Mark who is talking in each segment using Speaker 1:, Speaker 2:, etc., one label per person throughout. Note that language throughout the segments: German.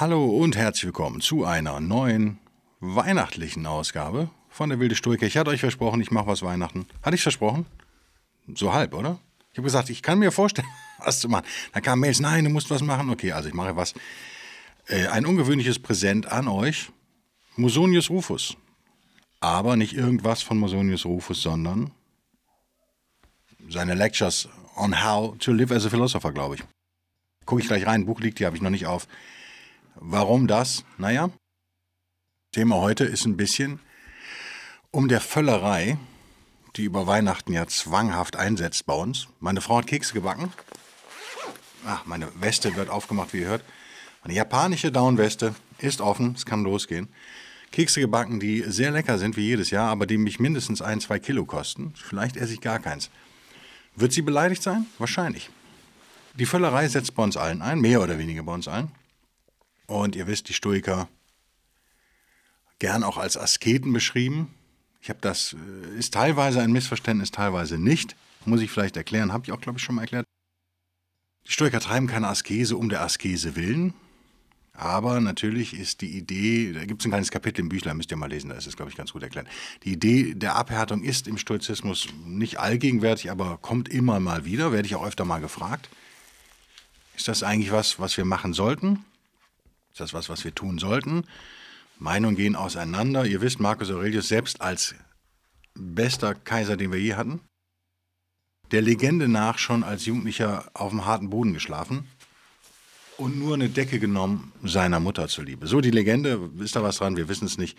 Speaker 1: Hallo und herzlich willkommen zu einer neuen weihnachtlichen Ausgabe von der Wilde Stoiker. Ich hatte euch versprochen, ich mache was Weihnachten. Hatte ich versprochen? So halb, oder? Ich habe gesagt, ich kann mir vorstellen, was zu machen. Dann kam Mails, nein, du musst was machen. Okay, also ich mache was. Äh, ein ungewöhnliches Präsent an euch. Musonius Rufus. Aber nicht irgendwas von Musonius Rufus, sondern seine Lectures on how to live as a philosopher, glaube ich. Gucke ich gleich rein, Buch liegt hier, habe ich noch nicht auf. Warum das? Naja, Thema heute ist ein bisschen um der Völlerei, die über Weihnachten ja zwanghaft einsetzt bei uns. Meine Frau hat Kekse gebacken. Ach, meine Weste wird aufgemacht, wie ihr hört. Meine japanische Downweste ist offen, es kann losgehen. Kekse gebacken, die sehr lecker sind wie jedes Jahr, aber die mich mindestens ein, zwei Kilo kosten. Vielleicht esse ich gar keins. Wird sie beleidigt sein? Wahrscheinlich. Die Völlerei setzt bei uns allen ein, mehr oder weniger bei uns ein. Und ihr wisst, die Stoiker gern auch als Asketen beschrieben. Ich habe das, äh, ist teilweise ein Missverständnis, teilweise nicht. Muss ich vielleicht erklären, habe ich auch, glaube ich, schon mal erklärt. Die Stoiker treiben keine Askese um der Askese willen. Aber natürlich ist die Idee, da gibt es ein kleines Kapitel im Büchlein, müsst ihr mal lesen, da ist es, glaube ich, ganz gut erklärt. Die Idee der Abhärtung ist im Stoizismus nicht allgegenwärtig, aber kommt immer mal wieder, werde ich auch öfter mal gefragt. Ist das eigentlich was, was wir machen sollten? Ist das was, was wir tun sollten? Meinungen gehen auseinander. Ihr wisst, Marcus Aurelius selbst als bester Kaiser, den wir je hatten, der Legende nach schon als Jugendlicher auf dem harten Boden geschlafen und nur eine Decke genommen seiner Mutter zuliebe. So die Legende, ist da was dran? Wir wissen es nicht.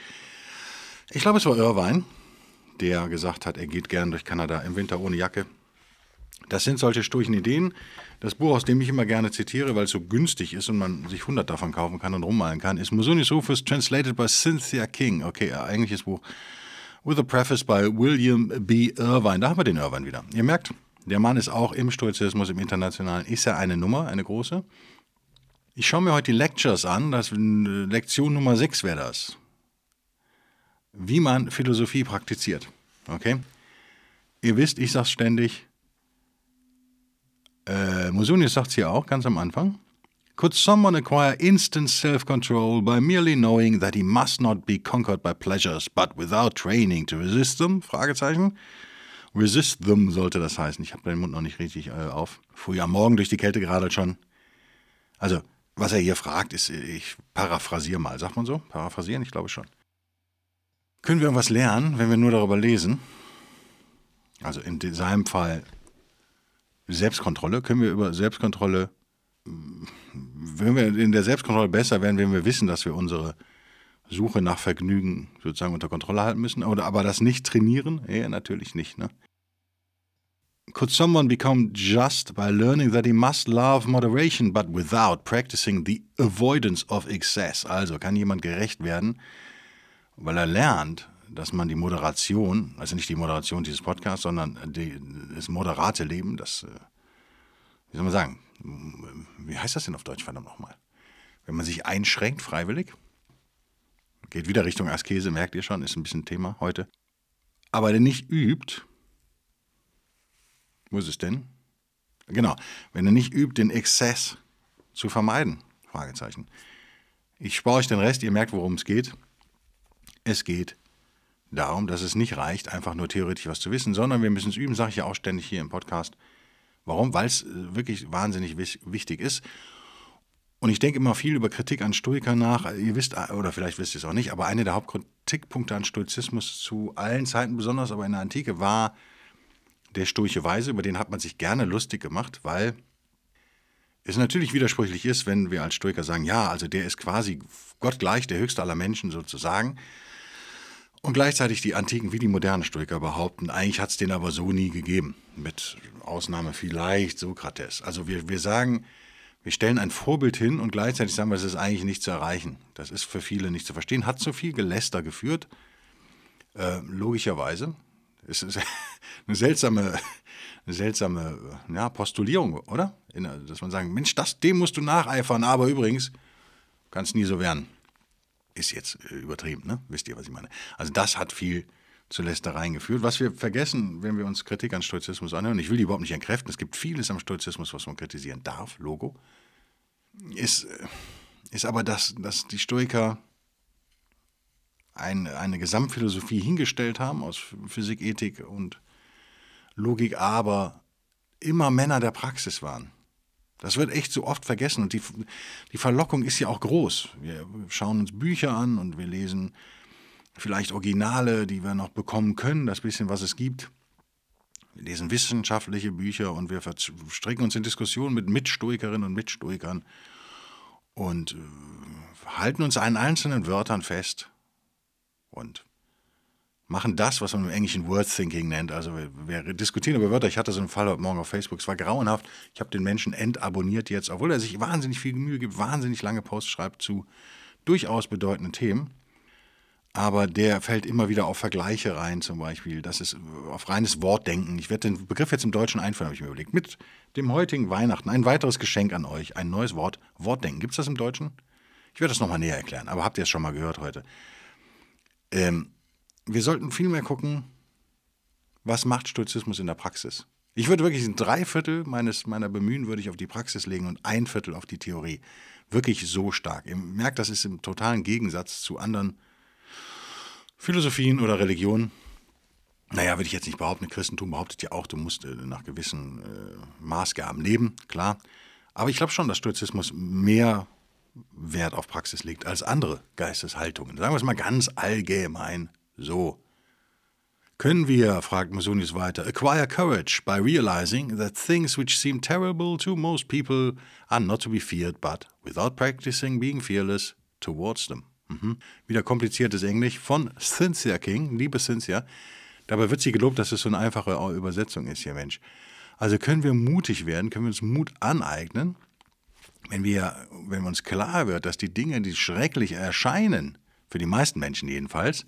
Speaker 1: Ich glaube, es war Irvine, der gesagt hat, er geht gern durch Kanada im Winter ohne Jacke. Das sind solche sturchen Ideen. Das Buch, aus dem ich immer gerne zitiere, weil es so günstig ist und man sich 100 davon kaufen kann und rummalen kann, ist Musonius Rufus, translated by Cynthia King. Okay, eigentliches Buch. With a preface by William B. Irvine. Da haben wir den Irvine wieder. Ihr merkt, der Mann ist auch im Stoizismus, im Internationalen, ist er eine Nummer, eine große. Ich schaue mir heute die Lectures an. Das, Lektion Nummer 6 wäre das. Wie man Philosophie praktiziert. Okay? Ihr wisst, ich sage ständig, äh, Musonius sagt es hier auch ganz am Anfang. Could someone acquire instant self-control by merely knowing that he must not be conquered by pleasures, but without training to resist them? Fragezeichen. Resist them sollte das heißen. Ich habe den Mund noch nicht richtig äh, auf. Früh am Morgen durch die Kälte gerade schon. Also, was er hier fragt, ist, ich paraphrasiere mal. Sagt man so? Paraphrasieren? Ich glaube schon. Können wir irgendwas lernen, wenn wir nur darüber lesen? Also in seinem Fall Selbstkontrolle. Können wir über Selbstkontrolle, wenn wir in der Selbstkontrolle besser werden, wenn wir wissen, dass wir unsere Suche nach Vergnügen sozusagen unter Kontrolle halten müssen, oder aber das nicht trainieren? Ja, natürlich nicht. Ne? Could someone become just by learning that he must love moderation, but without practicing the avoidance of excess? Also kann jemand gerecht werden, weil er lernt, dass man die Moderation, also nicht die Moderation dieses Podcasts, sondern die, das moderate Leben, das, äh, wie soll man sagen, wie heißt das denn auf Deutsch, verdammt nochmal? Wenn man sich einschränkt, freiwillig, geht wieder Richtung Askese, merkt ihr schon, ist ein bisschen Thema heute. Aber der nicht übt, wo ist es denn? Genau, wenn er nicht übt, den Exzess zu vermeiden, Fragezeichen. Ich spare euch den Rest, ihr merkt, worum es geht. Es geht darum, dass es nicht reicht, einfach nur theoretisch was zu wissen, sondern wir müssen es üben, sage ich ja auch ständig hier im Podcast. Warum? Weil es äh, wirklich wahnsinnig wichtig ist. Und ich denke immer viel über Kritik an Stoikern nach. Ihr wisst, äh, oder vielleicht wisst ihr es auch nicht, aber einer der Hauptkritikpunkte an Stoizismus zu allen Zeiten, besonders aber in der Antike, war der stoische Weise. Über den hat man sich gerne lustig gemacht, weil es natürlich widersprüchlich ist, wenn wir als Stoiker sagen, ja, also der ist quasi gottgleich, der höchste aller Menschen sozusagen. Und gleichzeitig die antiken wie die modernen Stoiker behaupten, eigentlich hat es den aber so nie gegeben. Mit Ausnahme vielleicht Sokrates. Also wir, wir sagen, Wir stellen ein Vorbild hin und gleichzeitig sagen wir, es ist eigentlich nicht zu erreichen. Das ist für viele nicht zu verstehen. Hat zu viel Geläster geführt, äh, logischerweise. Es ist eine seltsame, eine seltsame ja, Postulierung, oder? Dass man sagen, Mensch, das, dem musst du nacheifern, aber übrigens kann es nie so werden. Ist jetzt äh, übertrieben, ne? Wisst ihr, was ich meine? Also das hat viel zu Lästereien geführt. Was wir vergessen, wenn wir uns Kritik an Stoizismus anhören, ich will die überhaupt nicht entkräften, es gibt vieles am Stoizismus, was man kritisieren darf, Logo, ist, äh, ist aber, dass, dass die Stoiker ein, eine Gesamtphilosophie hingestellt haben aus Physik, Ethik und Logik, aber immer Männer der Praxis waren. Das wird echt so oft vergessen und die, die Verlockung ist ja auch groß. Wir schauen uns Bücher an und wir lesen vielleicht Originale, die wir noch bekommen können, das bisschen, was es gibt. Wir lesen wissenschaftliche Bücher und wir verstricken uns in Diskussionen mit Mitstoikerinnen und Mitstoikern und äh, halten uns an einzelnen Wörtern fest und machen das, was man im Englischen Word Thinking nennt. Also wir, wir, diskutieren über Wörter. Ich hatte so einen Fall heute Morgen auf Facebook. Es war grauenhaft. Ich habe den Menschen entabonniert jetzt, obwohl er sich wahnsinnig viel Mühe gibt, wahnsinnig lange Posts schreibt zu durchaus bedeutenden Themen. Aber der fällt immer wieder auf Vergleiche rein, zum Beispiel. Das ist auf reines Wortdenken. Ich werde den Begriff jetzt im Deutschen einführen, habe ich mir überlegt. Mit dem heutigen Weihnachten ein weiteres Geschenk an euch. Ein neues Wort. Wortdenken. Gibt es das im Deutschen? Ich werde das nochmal näher erklären. Aber habt ihr es schon mal gehört heute? Ähm, wir sollten viel mehr gucken, was macht Stoizismus in der Praxis. Ich würde wirklich ein Dreiviertel meines, meiner Bemühen würde ich auf die Praxis legen und ein Viertel auf die Theorie. Wirklich so stark. Ihr merkt, das ist im totalen Gegensatz zu anderen Philosophien oder Religionen. Naja, würde ich jetzt nicht behaupten, Christentum behauptet ja auch, du musst äh, nach gewissen äh, Maßgaben leben, klar. Aber ich glaube schon, dass Stoizismus mehr Wert auf Praxis legt als andere Geisteshaltungen. Sagen wir es mal ganz allgemein so. Können wir, fragt Musonius weiter, acquire courage by realizing that things which seem terrible to most people are not to be feared, but without practicing being fearless towards them. Mhm. Wieder kompliziertes Englisch von Cynthia King, liebe Cynthia. Dabei wird sie gelobt, dass es so eine einfache Übersetzung ist hier, Mensch. Also können wir mutig werden, können wir uns Mut aneignen, wenn wir, wenn uns klar wird, dass die Dinge, die schrecklich erscheinen, für die meisten Menschen jedenfalls,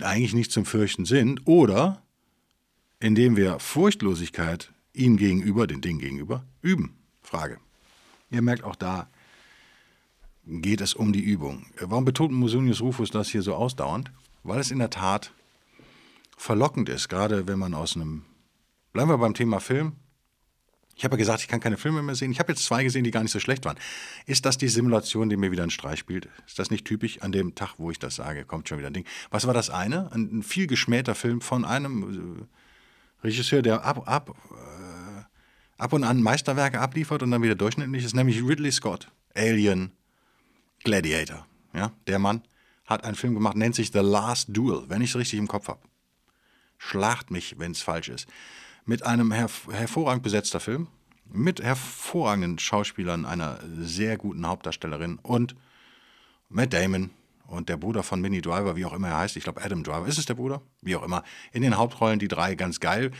Speaker 1: eigentlich nicht zum Fürchten sind, oder indem wir Furchtlosigkeit ihnen gegenüber, den Dingen gegenüber, üben. Frage. Ihr merkt auch da geht es um die Übung. Warum betont Musonius Rufus das hier so ausdauernd? Weil es in der Tat verlockend ist, gerade wenn man aus einem. Bleiben wir beim Thema Film. Ich habe ja gesagt, ich kann keine Filme mehr sehen. Ich habe jetzt zwei gesehen, die gar nicht so schlecht waren. Ist das die Simulation, die mir wieder einen Streich spielt? Ist das nicht typisch? An dem Tag, wo ich das sage, kommt schon wieder ein Ding. Was war das eine? Ein, viel geschmähter Film von einem äh, Regisseur, der ab, ab, äh, ab und an Meisterwerke abliefert und dann wieder durchschnittlich ist, nämlich Ridley Scott. Alien, Gladiator. Ja, der Mann hat einen Film gemacht, nennt sich The Last Duel, wenn ich es richtig im Kopf habe. Schlacht mich, wenn es falsch ist mit einem herv hervorragend besetzter Film, mit hervorragenden Schauspielern, einer sehr guten Hauptdarstellerin und Matt Damon und der Bruder von Minnie Driver, wie auch immer er heißt, ich glaube Adam Driver, ist es der Bruder? Wie auch immer. In den Hauptrollen die drei ganz geil.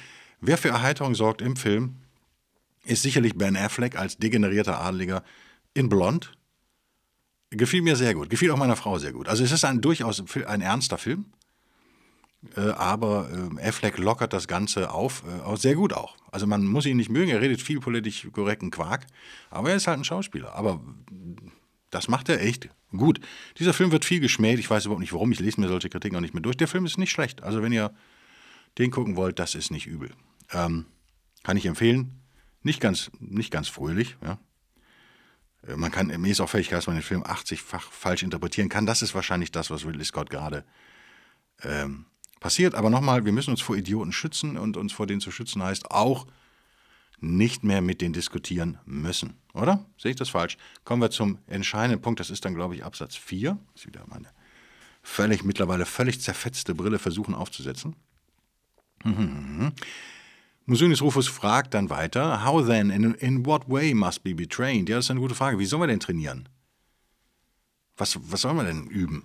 Speaker 1: Wer für Erheiterung sorgt im Film, ist sicherlich Ben Affleck als degenerierter Adeliger in Blond. Gefiel mir sehr gut, gefiel auch meiner Frau sehr gut. Also es ist ein durchaus ein ernster Film, aber äh, Affleck lockert das Ganze auf, äh, sehr gut auch. Also man muss ihn nicht mögen, er redet viel politisch korrekten Quark, aber er ist halt ein Schauspieler. Aber das macht er echt gut. Dieser Film wird viel geschmäht, ich weiß überhaupt nicht warum, ich lese mir solche Kritiken auch nicht mehr durch. Der Film ist nicht schlecht, also wenn ihr den gucken wollt, das ist nicht übel. Ähm, kann ich empfehlen. Nicht ganz, nicht ganz fröhlich, ja. Äh, man kann, mir ist auch völlig dass man den Film 80-fach falsch interpretieren kann. Das ist wahrscheinlich das, was Ridley Scott gerade ähm, passiert. Aber nochmal, wir müssen uns vor Idioten schützen und uns vor denen zu schützen heißt auch nicht mehr mit denen diskutieren müssen. Oder? Sehe ich das falsch? Kommen wir zum entscheidenden Punkt. Das ist dann, glaube ich, Absatz 4. Das ist wieder meine völlig, mittlerweile völlig zerfetzte Brille versuchen aufzusetzen. Mhm. Musonius Rufus fragt dann weiter, how then, in, in what way must be betrayed? Ja, das ist eine gute Frage. Wie sollen wir denn trainieren? Was, was sollen wir denn üben?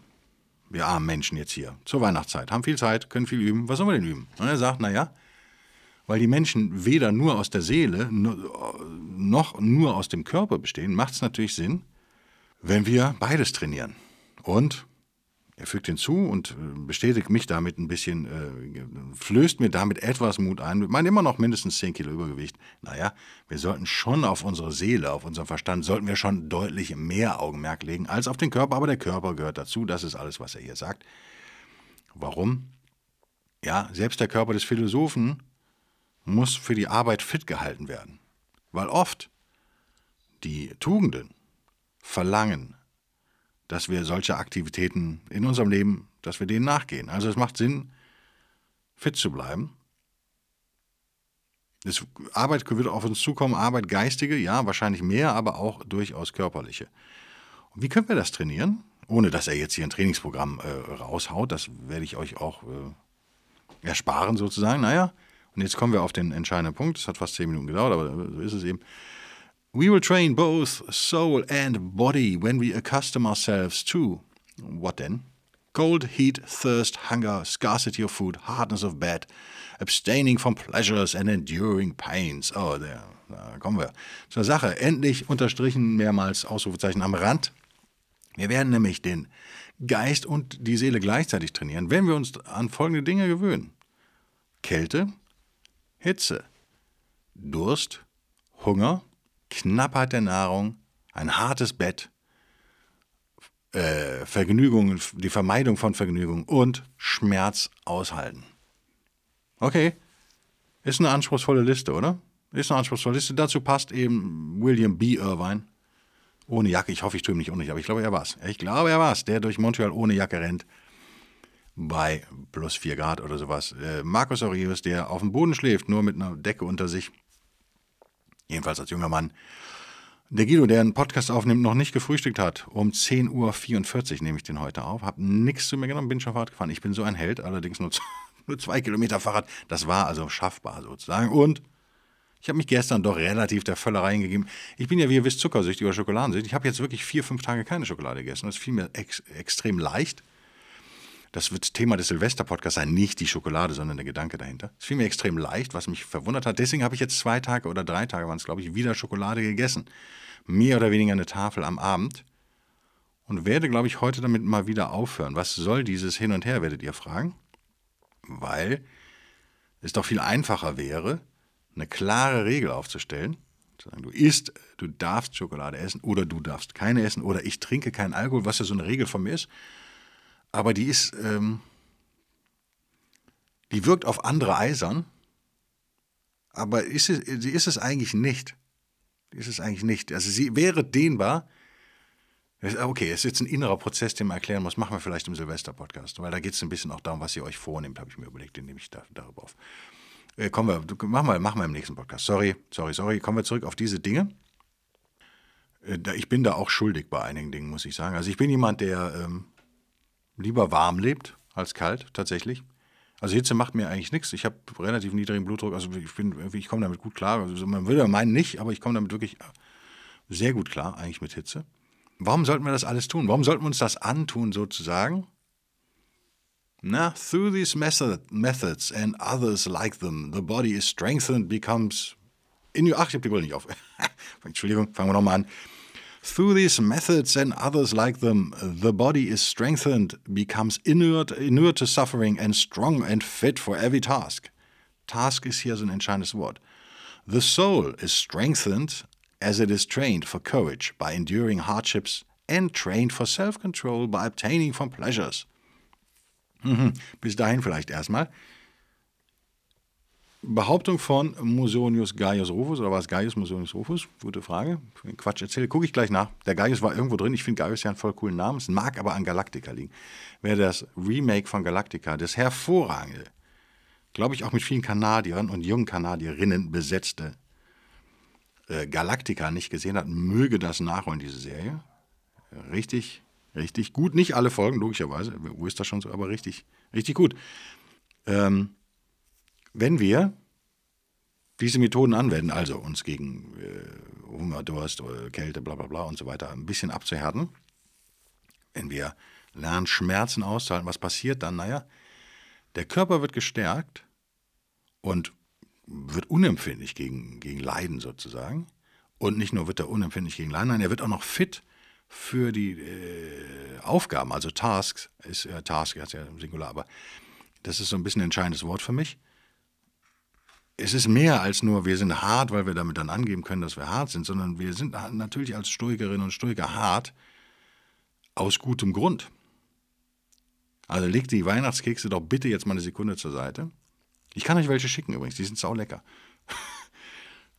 Speaker 1: Wir armen Menschen jetzt hier, zur Weihnachtszeit, haben viel Zeit, können viel üben, was sollen wir denn üben? Und er sagt, naja, weil die Menschen weder nur aus der Seele noch nur aus dem Körper bestehen, macht es natürlich Sinn, wenn wir beides trainieren. Und er fügt hinzu und äh, bestätigt mich damit ein bisschen, äh, flößt mir damit etwas Mut ein. Ich meine immer noch mindestens 10 Kilo Übergewicht. Naja, wir sollten schon auf unsere Seele, auf unseren Verstand, sollten wir schon deutlich mehr Augenmerk legen als auf den Körper. Aber der Körper gehört dazu. Das ist alles, was er hier sagt. Warum? Ja, selbst der Körper des Philosophen muss für die Arbeit fit gehalten werden. Weil oft die Tugenden verlangen, dass wir solche Aktivitäten in unserem Leben, dass wir denen nachgehen. Also es macht Sinn, fit zu bleiben. Das Arbeit wird auf uns zukommen, Arbeit geistige, ja, wahrscheinlich mehr, aber auch durchaus körperliche. Und wie können wir das trainieren? Ohne dass er jetzt hier ein Trainingsprogramm äh, raushaut, das werde ich euch auch äh, ersparen sozusagen. Naja, und jetzt kommen wir auf den entscheidenden Punkt. Das hat fast zehn Minuten gedauert, aber so ist es eben. We will train both soul and body when we accustom ourselves to what then? Cold, heat, thirst, hunger, scarcity of food, hardness of bed, abstaining from pleasures and enduring pains. Oh, der, da kommen wir zur Sache. Endlich unterstrichen mehrmals Ausrufezeichen am Rand. Wir werden nämlich den Geist und die Seele gleichzeitig trainieren, wenn wir uns an folgende Dinge gewöhnen. Kälte, Hitze, Durst, Hunger, Knappheit der Nahrung, ein hartes Bett, äh, Vergnügungen, die Vermeidung von Vergnügung und Schmerz aushalten. Okay, ist eine anspruchsvolle Liste, oder? Ist eine anspruchsvolle Liste. Dazu passt eben William B. Irvine. Ohne Jacke, ich hoffe, ich tue ihm nicht unrecht, aber ich glaube, er war es. Ich glaube, er war es, der durch Montreal ohne Jacke rennt. Bei plus 4 Grad oder sowas. Äh, Marcus Aurelius, der auf dem Boden schläft, nur mit einer Decke unter sich jedenfalls als junger Mann. Der Guido, der einen Podcast aufnimmt, noch nicht gefrühstückt hat. Um 10.44 Uhr nehme ich den heute auf. Habe nichts zu mir genommen, bin schon Fahrrad gefahren. Ich bin so ein Held, allerdings nur, nur zwei Kilometer Fahrrad. Das war also schaffbar sozusagen. Und ich habe mich gestern doch relativ der Völlerei hingegeben. Ich bin ja, wie ihr wisst, zuckersüchtig oder schokoladensüchtig. Ich habe jetzt wirklich vier, fünf Tage keine Schokolade gegessen. Das fiel mir ex extrem leicht. Das wird Thema des Silvester-Podcasts sein, nicht die Schokolade, sondern der Gedanke dahinter. Es fiel mir extrem leicht, was mich verwundert hat. Deswegen habe ich jetzt zwei Tage oder drei Tage, waren es glaube ich, wieder Schokolade gegessen. Mehr oder weniger eine Tafel am Abend. Und werde, glaube ich, heute damit mal wieder aufhören. Was soll dieses Hin und Her, werdet ihr fragen? Weil es doch viel einfacher wäre, eine klare Regel aufzustellen. Du isst, du darfst Schokolade essen oder du darfst keine essen oder ich trinke keinen Alkohol, was ja so eine Regel von mir ist aber die ist, ähm, die wirkt auf andere eisern, aber ist es, sie ist es eigentlich nicht. Ist es eigentlich nicht. Also sie wäre dehnbar. Okay, es ist jetzt ein innerer Prozess, den man erklären muss. Machen wir vielleicht im Silvester-Podcast, weil da geht es ein bisschen auch darum, was ihr euch vornehmt, habe ich mir überlegt, den nehme ich da, darüber auf. Äh, kommen wir, machen wir, machen wir im nächsten Podcast. Sorry, sorry, sorry. Kommen wir zurück auf diese Dinge. Äh, ich bin da auch schuldig bei einigen Dingen, muss ich sagen. Also ich bin jemand, der ähm, lieber warm lebt als kalt, tatsächlich. Also Hitze macht mir eigentlich nichts. Ich habe relativ niedrigen Blutdruck, also ich, ich komme damit gut klar. Also man würde meinen nicht, aber ich komme damit wirklich sehr gut klar, eigentlich mit Hitze. Warum sollten wir das alles tun? Warum sollten wir uns das antun, sozusagen? Na, through these method, methods and others like them, the body is strengthened, becomes. In, ach, ich habe die Brille nicht auf. Entschuldigung, fangen wir nochmal an. Through these methods and others like them, the body is strengthened, becomes inert, inert to suffering and strong and fit for every task. Task is here so ein entscheidendes Wort. The soul is strengthened as it is trained for courage by enduring hardships and trained for self-control by obtaining from pleasures. Mhm. Bis dahin vielleicht erstmal. Behauptung von Musonius Gaius Rufus, oder war es Gaius Musonius Rufus? Gute Frage. Quatsch erzähle, gucke ich gleich nach. Der Gaius war irgendwo drin. Ich finde Gaius ja einen voll coolen Namen. Es mag aber an Galactica liegen. Wer das Remake von Galactica, das hervorragende, glaube ich auch mit vielen Kanadiern und jungen Kanadierinnen besetzte äh, Galactica nicht gesehen hat, möge das nachholen, diese Serie. Richtig, richtig gut. Nicht alle Folgen, logischerweise. Wo ist das schon so? Aber richtig, richtig gut. Ähm, wenn wir diese Methoden anwenden, also uns gegen äh, Hunger, Durst, äh, Kälte, bla bla bla und so weiter ein bisschen abzuhärten, wenn wir lernen, Schmerzen auszuhalten, was passiert dann? Naja, der Körper wird gestärkt und wird unempfindlich gegen, gegen Leiden sozusagen. Und nicht nur wird er unempfindlich gegen Leiden, nein, er wird auch noch fit für die äh, Aufgaben, also Tasks, ist äh, Task, ist ja Singular, aber das ist so ein bisschen ein entscheidendes Wort für mich. Es ist mehr als nur, wir sind hart, weil wir damit dann angeben können, dass wir hart sind, sondern wir sind natürlich als Stoikerinnen und Stoiker hart aus gutem Grund. Also legt die Weihnachtskekse doch bitte jetzt mal eine Sekunde zur Seite. Ich kann euch welche schicken übrigens, die sind sau lecker.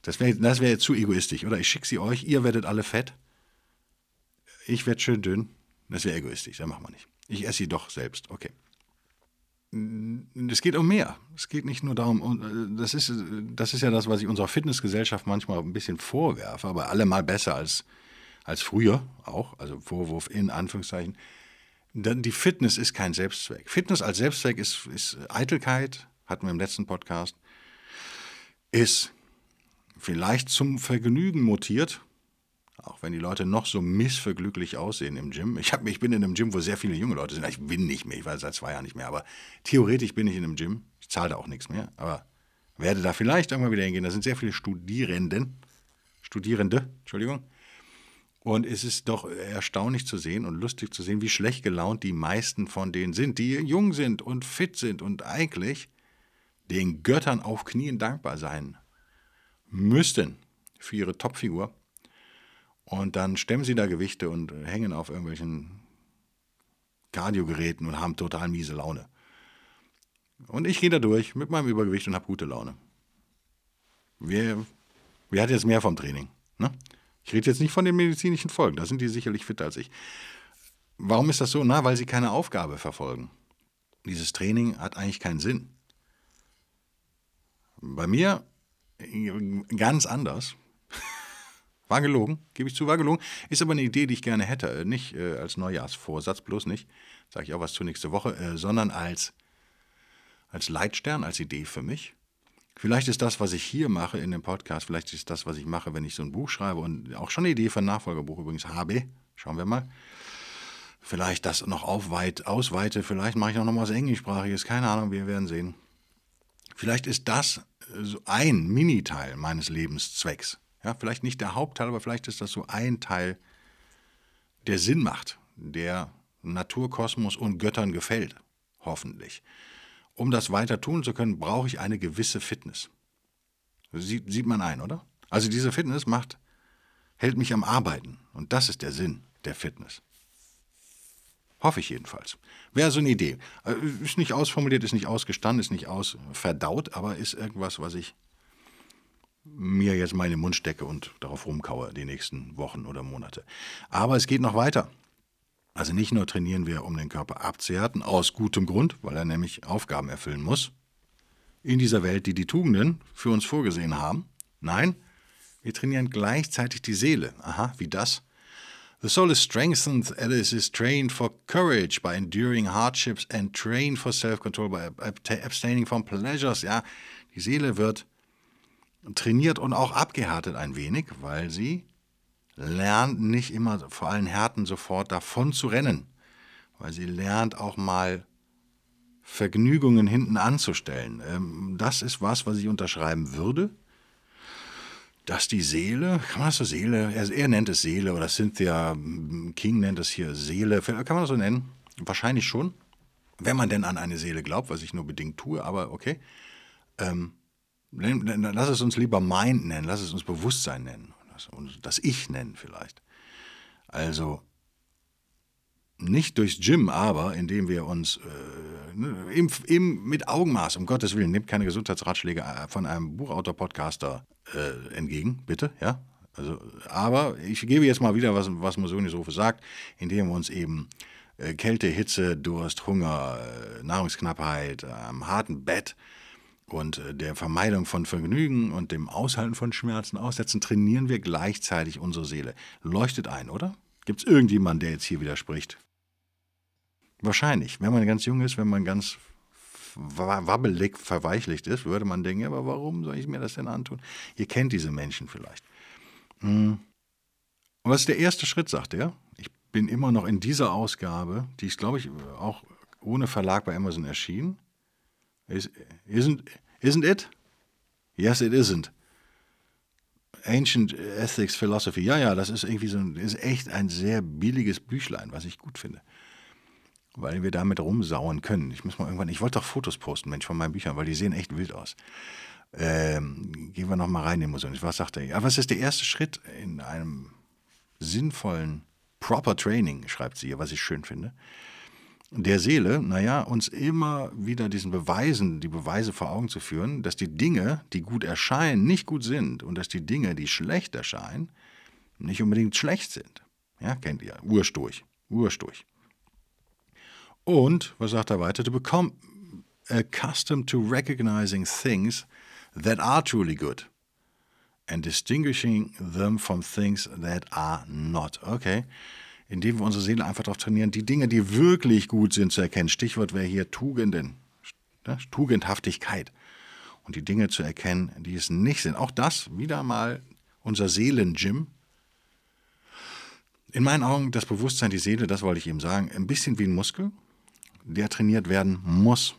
Speaker 1: Das wäre das wär zu egoistisch, oder? Ich schicke sie euch, ihr werdet alle fett. Ich werde schön dünn. Das wäre egoistisch, das machen wir nicht. Ich esse sie doch selbst, okay. Es geht um mehr. Es geht nicht nur darum, das ist, das ist ja das, was ich unserer Fitnessgesellschaft manchmal ein bisschen vorwerfe, aber allemal besser als, als früher auch, also Vorwurf in Anführungszeichen. Die Fitness ist kein Selbstzweck. Fitness als Selbstzweck ist, ist Eitelkeit, hatten wir im letzten Podcast, ist vielleicht zum Vergnügen mutiert, auch wenn die Leute noch so missverglücklich aussehen im Gym. Ich, hab, ich bin in einem Gym, wo sehr viele junge Leute sind. Ich bin nicht mehr, ich war seit zwei Jahren nicht mehr, aber theoretisch bin ich in einem Gym. Ich zahle da auch nichts mehr, aber werde da vielleicht irgendwann wieder hingehen. Da sind sehr viele Studierenden, Studierende, Entschuldigung. Und es ist doch erstaunlich zu sehen und lustig zu sehen, wie schlecht gelaunt die meisten von denen sind, die jung sind und fit sind und eigentlich den Göttern auf Knien dankbar sein müssten für ihre Topfigur. Und dann stemmen sie da Gewichte und hängen auf irgendwelchen Kardiogeräten und haben total miese Laune. Und ich gehe da durch mit meinem Übergewicht und habe gute Laune. Wer, wer hat jetzt mehr vom Training? Ne? Ich rede jetzt nicht von den medizinischen Folgen, da sind die sicherlich fitter als ich. Warum ist das so? Na, weil sie keine Aufgabe verfolgen. Dieses Training hat eigentlich keinen Sinn. Bei mir ganz anders. War gelogen, gebe ich zu, war gelogen. Ist aber eine Idee, die ich gerne hätte. Nicht äh, als Neujahrsvorsatz, bloß nicht, sage ich auch was zur nächste Woche, äh, sondern als, als Leitstern, als Idee für mich. Vielleicht ist das, was ich hier mache in dem Podcast, vielleicht ist das, was ich mache, wenn ich so ein Buch schreibe und auch schon eine Idee für ein Nachfolgerbuch übrigens habe. Schauen wir mal. Vielleicht das noch aufweit, ausweite, vielleicht mache ich auch noch was Englischsprachiges, keine Ahnung, wir werden sehen. Vielleicht ist das so ein Miniteil meines Lebenszwecks. Ja, vielleicht nicht der Hauptteil, aber vielleicht ist das so ein Teil, der Sinn macht, der Naturkosmos und Göttern gefällt, hoffentlich. Um das weiter tun zu können, brauche ich eine gewisse Fitness. Sieht, sieht man ein, oder? Also diese Fitness macht, hält mich am Arbeiten. Und das ist der Sinn der Fitness. Hoffe ich jedenfalls. Wäre so eine Idee. Äh, ist nicht ausformuliert, ist nicht ausgestanden, ist nicht ausverdaut, aber ist irgendwas, was ich mir jetzt mal in den Mund stecke und darauf rumkaue die nächsten Wochen oder Monate. Aber es geht noch weiter. Also nicht nur trainieren wir, um den Körper abzuhärten, aus gutem Grund, weil er nämlich Aufgaben erfüllen muss, in dieser Welt, die die Tugenden für uns vorgesehen haben. Nein, wir trainieren gleichzeitig die Seele. Aha, wie das? The soul is strengthened and is trained for courage by enduring hardships and trained for self-control by abstaining from pleasures. Ja, die Seele wird trainiert und auch abgehärtet ein wenig, weil sie lernt nicht immer vor allen Härten sofort davon zu rennen, weil sie lernt auch mal Vergnügungen hinten anzustellen. Ähm, das ist was, was ich unterschreiben würde dass die Seele, kann man das so Seele, er, er, nennt es Seele oder Cynthia King nennt es hier Seele, kann man das so nennen? Wahrscheinlich schon, wenn man denn an eine Seele glaubt, was ich nur bedingt tue, aber okay. Ähm, lass es uns lieber Mind nennen, lass es uns Bewusstsein nennen, das Ich nennen vielleicht. Also nicht durchs Gym, aber indem wir uns äh, ne, im, im, mit Augenmaß, um Gottes Willen, nehmt keine Gesundheitsratschläge äh, von einem Buchautor-Podcaster äh, entgegen, bitte, ja. Also, aber ich gebe jetzt mal wieder, was, was Musonius Rufe sagt, indem wir uns eben äh, Kälte, Hitze, Durst, Hunger, äh, Nahrungsknappheit, am harten Bett und äh, der Vermeidung von Vergnügen und dem Aushalten von Schmerzen aussetzen, trainieren wir gleichzeitig unsere Seele. Leuchtet ein, oder? Gibt es irgendjemanden, der jetzt hier widerspricht? Wahrscheinlich. Wenn man ganz jung ist, wenn man ganz wabbelig, verweichlicht ist, würde man denken, aber warum soll ich mir das denn antun? Ihr kennt diese Menschen vielleicht. Hm. Und was ist der erste Schritt, sagt er? Ich bin immer noch in dieser Ausgabe, die ist, glaube ich, auch ohne Verlag bei Amazon erschienen. Is, isn't, isn't it? Yes, it isn't. Ancient Ethics Philosophy. Ja, ja, das ist irgendwie so ein, ist echt ein sehr billiges Büchlein, was ich gut finde. Weil wir damit rumsauen können. Ich muss mal irgendwann, ich wollte doch Fotos posten, Mensch, von meinen Büchern, weil die sehen echt wild aus. Ähm, gehen wir noch mal rein in den Museum. Was sagt er? Ja, was ist der erste Schritt in einem sinnvollen Proper Training, schreibt sie hier, was ich schön finde der Seele, naja, uns immer wieder diesen Beweisen, die Beweise vor Augen zu führen, dass die Dinge, die gut erscheinen, nicht gut sind und dass die Dinge, die schlecht erscheinen, nicht unbedingt schlecht sind. Ja, kennt ihr, Ursturch, Ursturch. Und, was sagt er weiter, to become accustomed to recognizing things that are truly good and distinguishing them from things that are not. Okay indem wir unsere Seele einfach darauf trainieren, die Dinge, die wirklich gut sind, zu erkennen. Stichwort wäre hier Tugenden, ne? Tugendhaftigkeit. Und die Dinge zu erkennen, die es nicht sind. Auch das wieder mal unser Seelengym. In meinen Augen das Bewusstsein, die Seele, das wollte ich eben sagen, ein bisschen wie ein Muskel, der trainiert werden muss.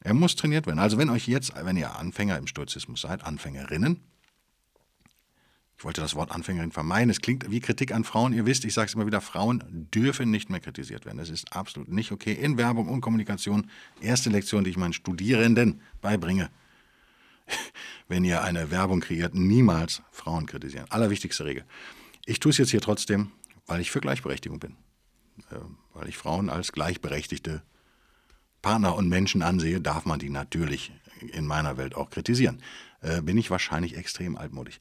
Speaker 1: Er muss trainiert werden. Also wenn euch jetzt, wenn ihr Anfänger im Stoizismus seid, Anfängerinnen, ich wollte das Wort Anfängerin vermeiden. Es klingt wie Kritik an Frauen. Ihr wisst, ich sage es immer wieder, Frauen dürfen nicht mehr kritisiert werden. Das ist absolut nicht okay. In Werbung und Kommunikation, erste Lektion, die ich meinen Studierenden beibringe. Wenn ihr eine Werbung kreiert, niemals Frauen kritisieren. Allerwichtigste Regel. Ich tue es jetzt hier trotzdem, weil ich für Gleichberechtigung bin. Äh, weil ich Frauen als gleichberechtigte Partner und Menschen ansehe, darf man die natürlich in meiner Welt auch kritisieren. Äh, bin ich wahrscheinlich extrem altmodisch.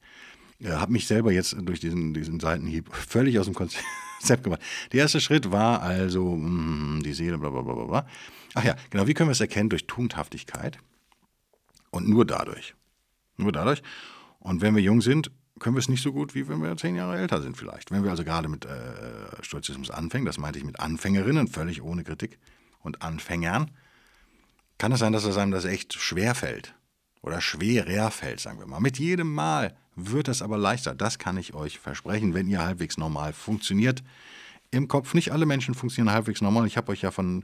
Speaker 1: Äh, habe mich selber jetzt durch diesen, diesen Seitenhieb völlig aus dem Konzept gemacht. Der erste Schritt war also mh, die Seele, bla bla bla bla. Ach ja, genau, wie können wir es erkennen? Durch Tugendhaftigkeit. Und nur dadurch. Nur dadurch. Und wenn wir jung sind, können wir es nicht so gut, wie wenn wir zehn Jahre älter sind vielleicht. Wenn wir also gerade mit äh, Stoizismus anfangen, das meinte ich mit Anfängerinnen, völlig ohne Kritik, und Anfängern, kann es sein, dass es einem das echt schwer fällt. Oder schwerer fällt, sagen wir mal. Mit jedem Mal wird es aber leichter. Das kann ich euch versprechen, wenn ihr halbwegs normal funktioniert. Im Kopf, nicht alle Menschen funktionieren halbwegs normal. Ich habe euch ja von,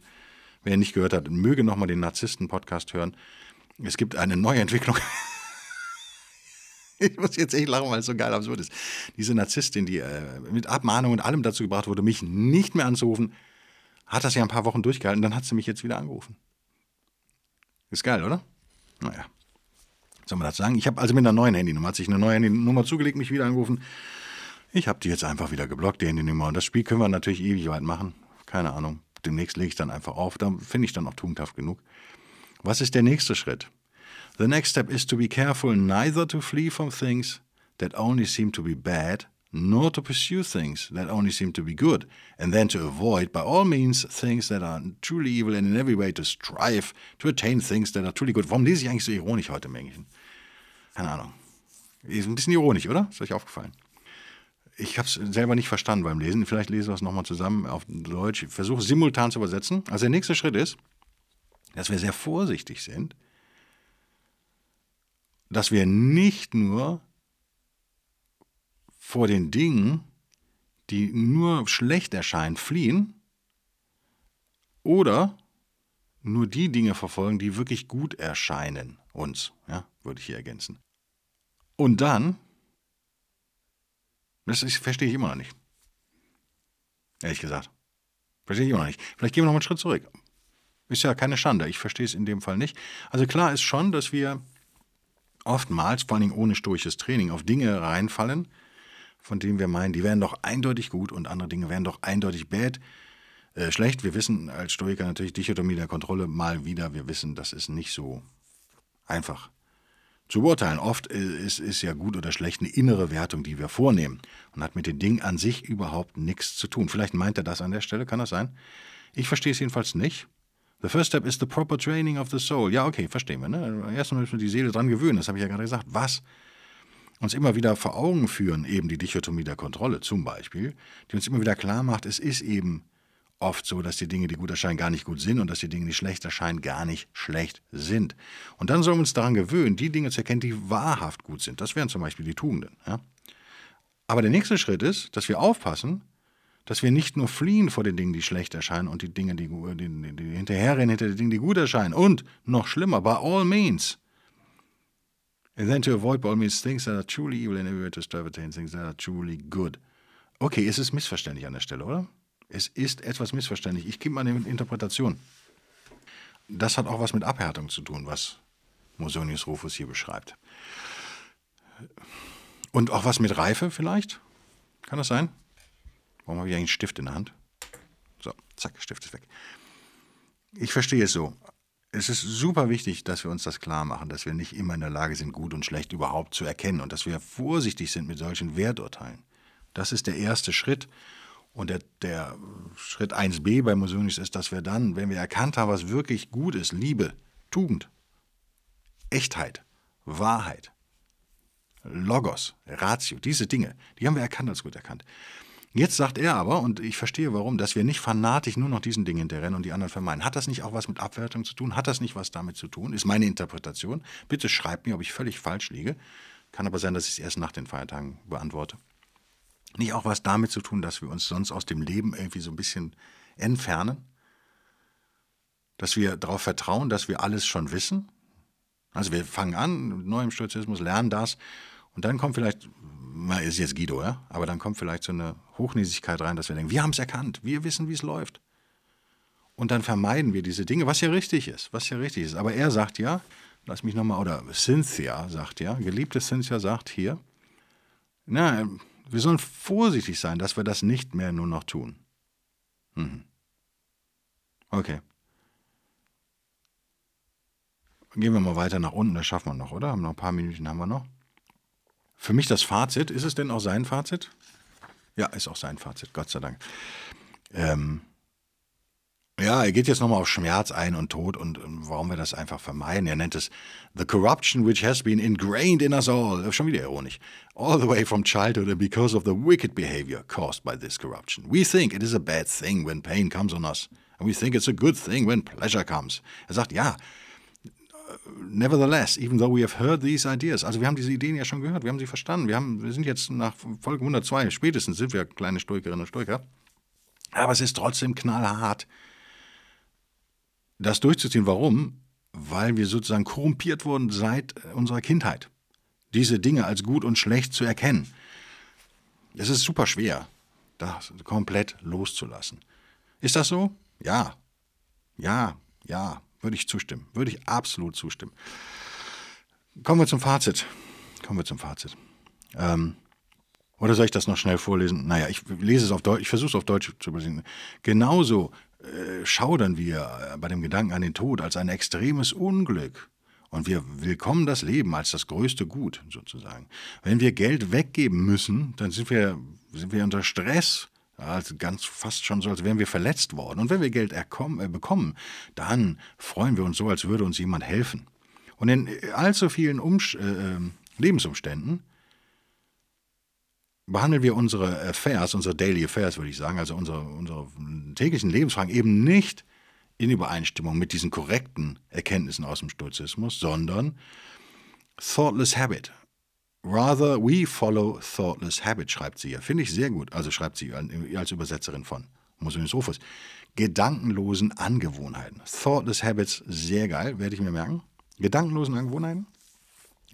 Speaker 1: wer nicht gehört hat, möge nochmal den Narzissten-Podcast hören. Es gibt eine Neuentwicklung. ich muss jetzt echt lachen, weil es so geil absurd ist. Diese Narzisstin, die äh, mit Abmahnung und allem dazu gebracht wurde, mich nicht mehr anzurufen, hat das ja ein paar Wochen durchgehalten, dann hat sie mich jetzt wieder angerufen. Ist geil, oder? Naja soll man das sagen? Ich habe also mit einer neuen Handynummer, hat sich eine neue Handynummer zugelegt, mich wieder angerufen. Ich habe die jetzt einfach wieder geblockt, die Handynummer. Und das Spiel können wir natürlich ewig weit machen. Keine Ahnung. Demnächst lege ich dann einfach auf. Da finde ich dann auch tugendhaft genug. Was ist der nächste Schritt? The next step is to be careful neither to flee from things that only seem to be bad nor to pursue things that only seem to be good, and then to avoid, by all means, things that are truly evil and in every way to strive to attain things that are truly good. Warum lese ich eigentlich so ironisch heute, Männchen? Keine Ahnung. Ist ein bisschen ironisch, oder? Ist euch aufgefallen? Ich habe es selber nicht verstanden beim Lesen. Vielleicht lese ich es nochmal zusammen auf Deutsch. Ich versuche simultan zu übersetzen. Also der nächste Schritt ist, dass wir sehr vorsichtig sind, dass wir nicht nur vor den Dingen, die nur schlecht erscheinen, fliehen oder nur die Dinge verfolgen, die wirklich gut erscheinen uns, ja, würde ich hier ergänzen. Und dann, das ist, verstehe ich immer noch nicht. Ehrlich gesagt. Verstehe ich immer noch nicht. Vielleicht gehen wir noch einen Schritt zurück. Ist ja keine Schande, ich verstehe es in dem Fall nicht. Also klar ist schon, dass wir oftmals, vor allem ohne stoisches Training, auf Dinge reinfallen, von denen wir meinen, die wären doch eindeutig gut und andere Dinge wären doch eindeutig bad, äh, schlecht. Wir wissen als Stoiker natürlich Dichotomie der Kontrolle mal wieder, wir wissen, das ist nicht so einfach zu beurteilen. Oft ist, ist ja gut oder schlecht eine innere Wertung, die wir vornehmen und hat mit dem Ding an sich überhaupt nichts zu tun. Vielleicht meint er das an der Stelle, kann das sein? Ich verstehe es jedenfalls nicht. The first step is the proper training of the soul. Ja, okay, verstehen wir. Ne? Erstmal müssen wir die Seele dran gewöhnen, das habe ich ja gerade gesagt. Was uns immer wieder vor Augen führen, eben die Dichotomie der Kontrolle zum Beispiel, die uns immer wieder klar macht, es ist eben oft so, dass die Dinge, die gut erscheinen, gar nicht gut sind und dass die Dinge, die schlecht erscheinen, gar nicht schlecht sind. Und dann sollen wir uns daran gewöhnen, die Dinge zu erkennen, die wahrhaft gut sind. Das wären zum Beispiel die Tugenden. Ja? Aber der nächste Schritt ist, dass wir aufpassen, dass wir nicht nur fliehen vor den Dingen, die schlecht erscheinen und die Dinge, die, die, die hinterherrennen hinter den Dingen, die gut erscheinen. Und noch schlimmer, by all means, And then to avoid by all means things that are truly evil and everywhere to strive attain things that are truly good. Okay, es ist missverständlich an der Stelle, oder? Es ist etwas missverständlich. Ich gebe mal eine Interpretation. Das hat auch was mit Abhärtung zu tun, was Mosonius Rufus hier beschreibt. Und auch was mit Reife vielleicht? Kann das sein? Warum habe ich eigentlich einen Stift in der Hand? So, zack, Stift ist weg. Ich verstehe es so. Es ist super wichtig, dass wir uns das klar machen, dass wir nicht immer in der Lage sind, gut und schlecht überhaupt zu erkennen und dass wir vorsichtig sind mit solchen Werturteilen. Das ist der erste Schritt. Und der, der Schritt 1b bei Mosonius ist, dass wir dann, wenn wir erkannt haben, was wirklich gut ist, Liebe, Tugend, Echtheit, Wahrheit, Logos, Ratio, diese Dinge, die haben wir erkannt als gut erkannt. Jetzt sagt er aber, und ich verstehe warum, dass wir nicht fanatisch nur noch diesen Dingen hinterrennen und die anderen vermeiden. Hat das nicht auch was mit Abwertung zu tun? Hat das nicht was damit zu tun? Ist meine Interpretation. Bitte schreibt mir, ob ich völlig falsch liege. Kann aber sein, dass ich es erst nach den Feiertagen beantworte. Nicht auch was damit zu tun, dass wir uns sonst aus dem Leben irgendwie so ein bisschen entfernen? Dass wir darauf vertrauen, dass wir alles schon wissen? Also wir fangen an mit neuem Stoizismus, lernen das und dann kommt vielleicht, mal ist jetzt Guido, ja, aber dann kommt vielleicht so eine Hochnäsigkeit rein, dass wir denken, wir haben es erkannt, wir wissen, wie es läuft. Und dann vermeiden wir diese Dinge, was ja richtig ist, was ja richtig ist. Aber er sagt ja, lass mich nochmal, oder Cynthia sagt ja, geliebte Cynthia sagt hier, na, wir sollen vorsichtig sein, dass wir das nicht mehr nur noch tun. Mhm. Okay. Gehen wir mal weiter nach unten, das schaffen wir noch, oder? Noch ein paar Minuten haben wir noch. Für mich das Fazit, ist es denn auch sein Fazit? Ja, ist auch sein Fazit, Gott sei Dank. Ähm, ja, er geht jetzt nochmal auf Schmerz ein und Tod und, und warum wir das einfach vermeiden. Er nennt es The corruption which has been ingrained in us all. Schon wieder ironisch. All the way from childhood and because of the wicked behavior caused by this corruption. We think it is a bad thing when pain comes on us. And we think it's a good thing when pleasure comes. Er sagt, ja, nevertheless, even though we have heard these ideas, also wir haben diese Ideen ja schon gehört, wir haben sie verstanden, wir, haben, wir sind jetzt nach Folge 102, spätestens sind wir kleine Stoikerinnen und Stoiker, aber es ist trotzdem knallhart, das durchzuziehen. Warum? Weil wir sozusagen korrumpiert wurden seit unserer Kindheit, diese Dinge als gut und schlecht zu erkennen. Es ist super schwer, das komplett loszulassen. Ist das so? Ja. Ja, ja. Würde ich zustimmen. Würde ich absolut zustimmen. Kommen wir zum Fazit. Kommen wir zum Fazit. Ähm, oder soll ich das noch schnell vorlesen? Naja, ich lese es auf Deutsch, ich versuche es auf Deutsch zu übersetzen. Genauso äh, schaudern wir bei dem Gedanken an den Tod als ein extremes Unglück. Und wir willkommen das Leben als das größte Gut, sozusagen. Wenn wir Geld weggeben müssen, dann sind wir, sind wir unter Stress also ganz fast schon so, als wären wir verletzt worden. Und wenn wir Geld äh, bekommen, dann freuen wir uns so, als würde uns jemand helfen. Und in allzu vielen Umst äh, ähm, Lebensumständen behandeln wir unsere Affairs, unsere Daily Affairs, würde ich sagen, also unsere, unsere täglichen Lebensfragen eben nicht in Übereinstimmung mit diesen korrekten Erkenntnissen aus dem Stoizismus, sondern thoughtless habit, Rather we follow thoughtless habit, schreibt sie ja. Finde ich sehr gut. Also schreibt sie als Übersetzerin von Musonius Rufus. Gedankenlosen Angewohnheiten. Thoughtless habits, sehr geil, werde ich mir merken. Gedankenlosen Angewohnheiten?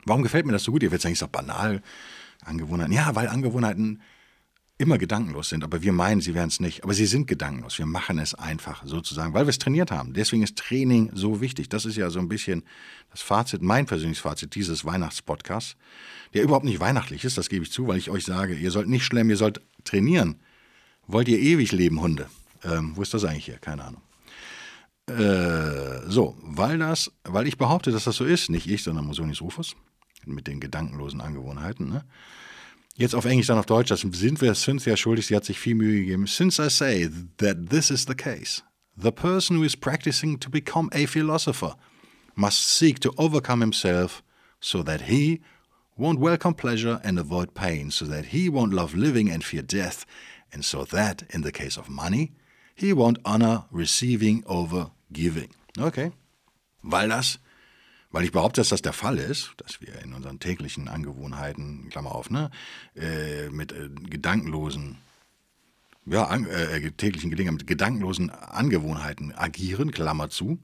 Speaker 1: Warum gefällt mir das so gut? Ihr werdet sagen, ich sage banal. Angewohnheiten. Ja, weil Angewohnheiten immer gedankenlos sind, aber wir meinen, sie wären es nicht. Aber sie sind gedankenlos. Wir machen es einfach sozusagen, weil wir es trainiert haben. Deswegen ist Training so wichtig. Das ist ja so ein bisschen das Fazit, mein persönliches Fazit dieses Weihnachtspodcasts, der überhaupt nicht weihnachtlich ist, das gebe ich zu, weil ich euch sage, ihr sollt nicht schlemmen, ihr sollt trainieren. Wollt ihr ewig leben, Hunde? Ähm, wo ist das eigentlich hier? Keine Ahnung. Äh, so, weil das, weil ich behaupte, dass das so ist, nicht ich, sondern Musonius Rufus, mit den gedankenlosen Angewohnheiten, ne? Jetzt auf Englisch, dann auf Deutsch, das sind wir Cynthia schuldig, sie hat sich viel Mühe gegeben. Since I say that this is the case, the person who is practicing to become a philosopher must seek to overcome himself so that he won't welcome pleasure and avoid pain, so that he won't love living and fear death, and so that, in the case of money, he won't honor receiving over giving. Okay. Weil das weil ich behaupte, dass das der Fall ist, dass wir in unseren täglichen Angewohnheiten, Klammer auf, ne, äh, mit äh, gedankenlosen, ja, an, äh, täglichen Gelegenheiten, mit gedankenlosen Angewohnheiten agieren, Klammer zu,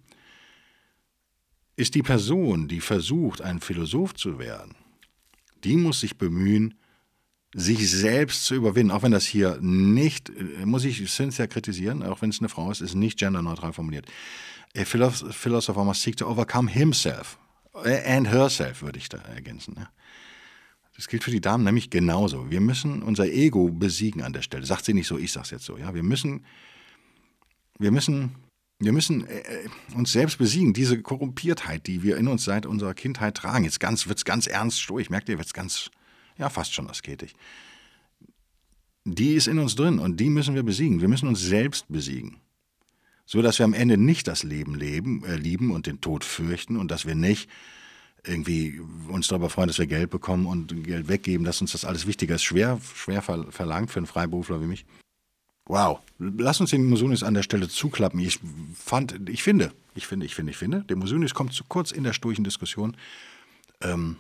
Speaker 1: ist die Person, die versucht, ein Philosoph zu werden, die muss sich bemühen, sich selbst zu überwinden, auch wenn das hier nicht, äh, muss ich Cynthia kritisieren, auch wenn es eine Frau ist, ist nicht genderneutral formuliert. A philosopher must seek to overcome himself and herself, würde ich da ergänzen. Ja. Das gilt für die Damen nämlich genauso. Wir müssen unser Ego besiegen an der Stelle. Sagt sie nicht so, ich sag's jetzt so. Ja, wir müssen, wir müssen, wir müssen äh, uns selbst besiegen. Diese Korrumpiertheit, die wir in uns seit unserer Kindheit tragen. Jetzt ganz, wird's ganz ernst Ich Merkt ihr, wird's ganz, ja, fast schon asketisch. Die ist in uns drin und die müssen wir besiegen. Wir müssen uns selbst besiegen. So dass wir am Ende nicht das Leben leben, äh, lieben und den Tod fürchten und dass wir nicht irgendwie uns darüber freuen, dass wir Geld bekommen und Geld weggeben, dass uns das alles wichtiger ist. Schwer, schwer verlangt für einen Freiberufler wie mich. Wow. Lass uns den Musunis an der Stelle zuklappen. Ich fand, ich finde, ich finde, ich finde, ich finde, der Musunis kommt zu kurz in der sturchen Diskussion. Ähm,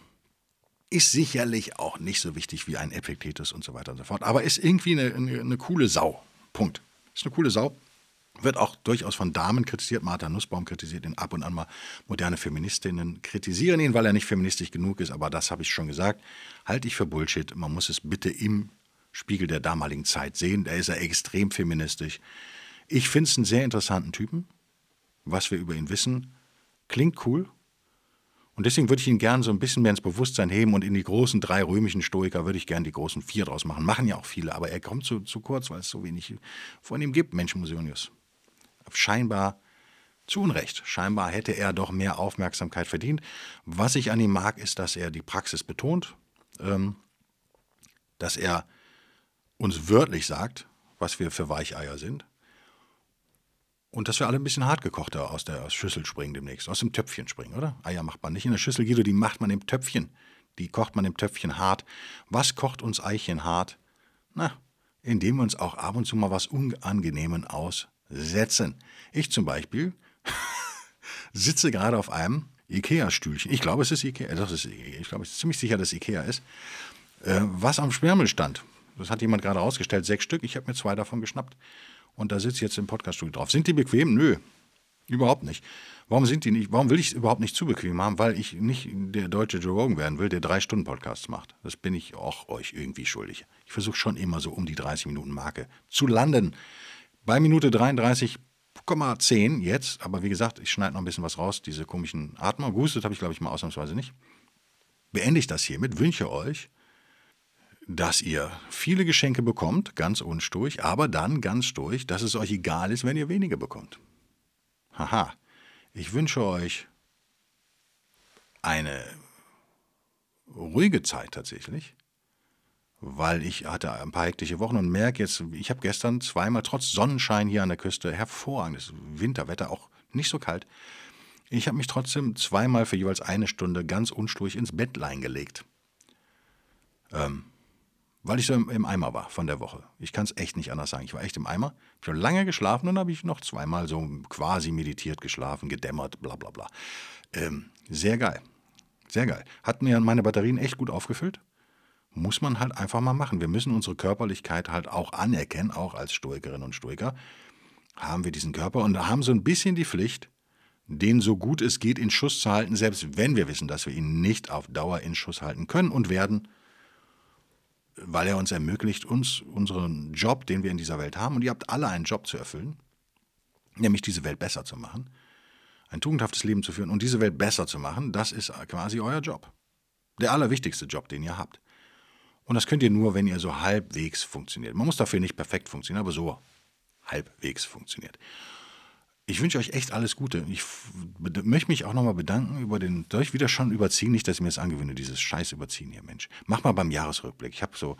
Speaker 1: ist sicherlich auch nicht so wichtig wie ein Epiktetus und so weiter und so fort. Aber ist irgendwie eine, eine, eine coole Sau. Punkt. Ist eine coole Sau. Wird auch durchaus von Damen kritisiert. Martha Nussbaum kritisiert ihn ab und an mal. Moderne Feministinnen kritisieren ihn, weil er nicht feministisch genug ist. Aber das habe ich schon gesagt. Halte ich für Bullshit. Man muss es bitte im Spiegel der damaligen Zeit sehen. Da ist er extrem feministisch. Ich finde es einen sehr interessanten Typen. Was wir über ihn wissen, klingt cool. Und deswegen würde ich ihn gern so ein bisschen mehr ins Bewusstsein heben und in die großen drei römischen Stoiker würde ich gern die großen vier draus machen. Machen ja auch viele, aber er kommt zu, zu kurz, weil es so wenig von ihm gibt, Mensch Musonius scheinbar zu Unrecht. Scheinbar hätte er doch mehr Aufmerksamkeit verdient. Was ich an ihm mag, ist, dass er die Praxis betont, ähm, dass er uns wörtlich sagt, was wir für Weicheier sind. Und dass wir alle ein bisschen hartgekochter aus der Schüssel springen demnächst, aus dem Töpfchen springen, oder? Eier macht man nicht in der Schüssel, Guido, die macht man im Töpfchen. Die kocht man im Töpfchen hart. Was kocht uns Eichen hart? Na, indem wir uns auch ab und zu mal was Unangenehmen aus setzen. Ich zum Beispiel sitze gerade auf einem Ikea-Stühlchen. Ich glaube, es ist Ikea. Ist, ich glaube, ich bin ziemlich sicher, dass es Ikea ist. Äh, was am Sperrmüll stand. Das hat jemand gerade ausgestellt. Sechs Stück. Ich habe mir zwei davon geschnappt. Und da sitze ich jetzt im Podcaststudio drauf. Sind die bequem? Nö. Überhaupt nicht. Warum sind die nicht? Warum will ich es überhaupt nicht zu bequem haben? Weil ich nicht der deutsche Joe Rogan werden will, der drei Stunden Podcasts macht. Das bin ich auch euch irgendwie schuldig. Ich versuche schon immer so um die 30 Minuten Marke zu landen. Bei Minute 33,10 jetzt, aber wie gesagt, ich schneide noch ein bisschen was raus, diese komischen Atmer. Gehustet habe ich, glaube ich, mal ausnahmsweise nicht. Beende ich das hiermit, wünsche euch, dass ihr viele Geschenke bekommt, ganz unsturch, aber dann ganz durch, dass es euch egal ist, wenn ihr weniger bekommt. Haha, ich wünsche euch eine ruhige Zeit tatsächlich weil ich hatte ein paar hektische Wochen und merke jetzt, ich habe gestern zweimal trotz Sonnenschein hier an der Küste, hervorragendes Winterwetter, auch nicht so kalt, ich habe mich trotzdem zweimal für jeweils eine Stunde ganz unsturch ins Bettlein gelegt. Ähm, weil ich so im, im, Eimer war von der Woche. Ich kann es echt nicht anders sagen. Ich war echt im Eimer. Ich habe lange geschlafen und habe ich noch zweimal so quasi meditiert geschlafen, gedämmert, bla bla bla. Ähm, sehr geil. Sehr geil. Hat mir meine Batterien echt gut aufgefüllt muss man halt einfach mal machen. Wir müssen unsere Körperlichkeit halt auch anerkennen, auch als Stoikerinnen und Stoiker haben wir diesen Körper und haben so ein bisschen die Pflicht, den so gut es geht in Schuss zu halten, selbst wenn wir wissen, dass wir ihn nicht auf Dauer in Schuss halten können und werden, weil er uns ermöglicht, uns unseren Job, den wir in dieser Welt haben, und ihr habt alle einen Job zu erfüllen, nämlich diese Welt besser zu machen, ein tugendhaftes Leben zu führen und diese Welt besser zu machen, das ist quasi euer Job. Der allerwichtigste Job, den ihr habt. Und das könnt ihr nur, wenn ihr so halbwegs funktioniert. Man muss dafür nicht perfekt funktionieren, aber so halbwegs funktioniert. Ich wünsche euch echt alles Gute. Ich möchte mich auch nochmal bedanken über den, soll ich wieder schon überziehen? Nicht, dass ich mir das angewöhne, dieses Scheiß überziehen hier, Mensch. Mach mal beim Jahresrückblick. Ich habe so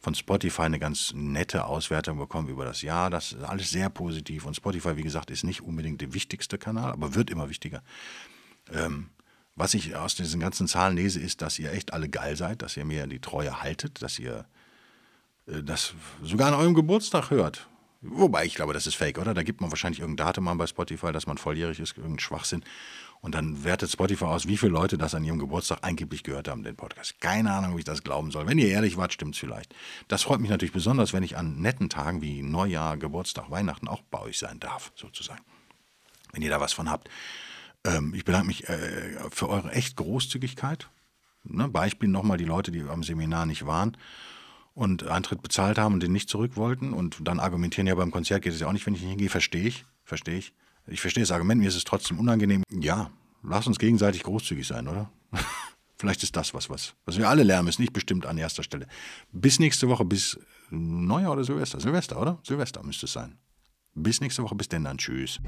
Speaker 1: von Spotify eine ganz nette Auswertung bekommen über das Jahr. Das ist alles sehr positiv. Und Spotify, wie gesagt, ist nicht unbedingt der wichtigste Kanal, aber wird immer wichtiger. Ähm, was ich aus diesen ganzen Zahlen lese, ist, dass ihr echt alle geil seid, dass ihr mir die Treue haltet, dass ihr äh, das sogar an eurem Geburtstag hört. Wobei, ich glaube, das ist fake, oder? Da gibt man wahrscheinlich irgendein Datum an bei Spotify, dass man volljährig ist, irgendein Schwachsinn. Und dann wertet Spotify aus, wie viele Leute das an ihrem Geburtstag angeblich gehört haben, den Podcast. Keine Ahnung, ob ich das glauben soll. Wenn ihr ehrlich wart, stimmt es vielleicht. Das freut mich natürlich besonders, wenn ich an netten Tagen wie Neujahr, Geburtstag, Weihnachten auch bei euch sein darf, sozusagen. Wenn ihr da was von habt. Ähm, ich bedanke mich äh, für eure echt Großzügigkeit. Ne? Beispiel nochmal die Leute, die am Seminar nicht waren und Eintritt bezahlt haben und den nicht zurück wollten und dann argumentieren, ja, beim Konzert geht es ja auch nicht, wenn ich nicht hingehe, verstehe ich, verstehe ich. Ich verstehe das Argument, mir ist es trotzdem unangenehm. Ja, lass uns gegenseitig großzügig sein, oder? Vielleicht ist das was, was, was wir alle lernen müssen, nicht bestimmt an erster Stelle. Bis nächste Woche, bis Neujahr oder Silvester. Silvester, oder? Silvester müsste es sein. Bis nächste Woche, bis denn dann. Tschüss.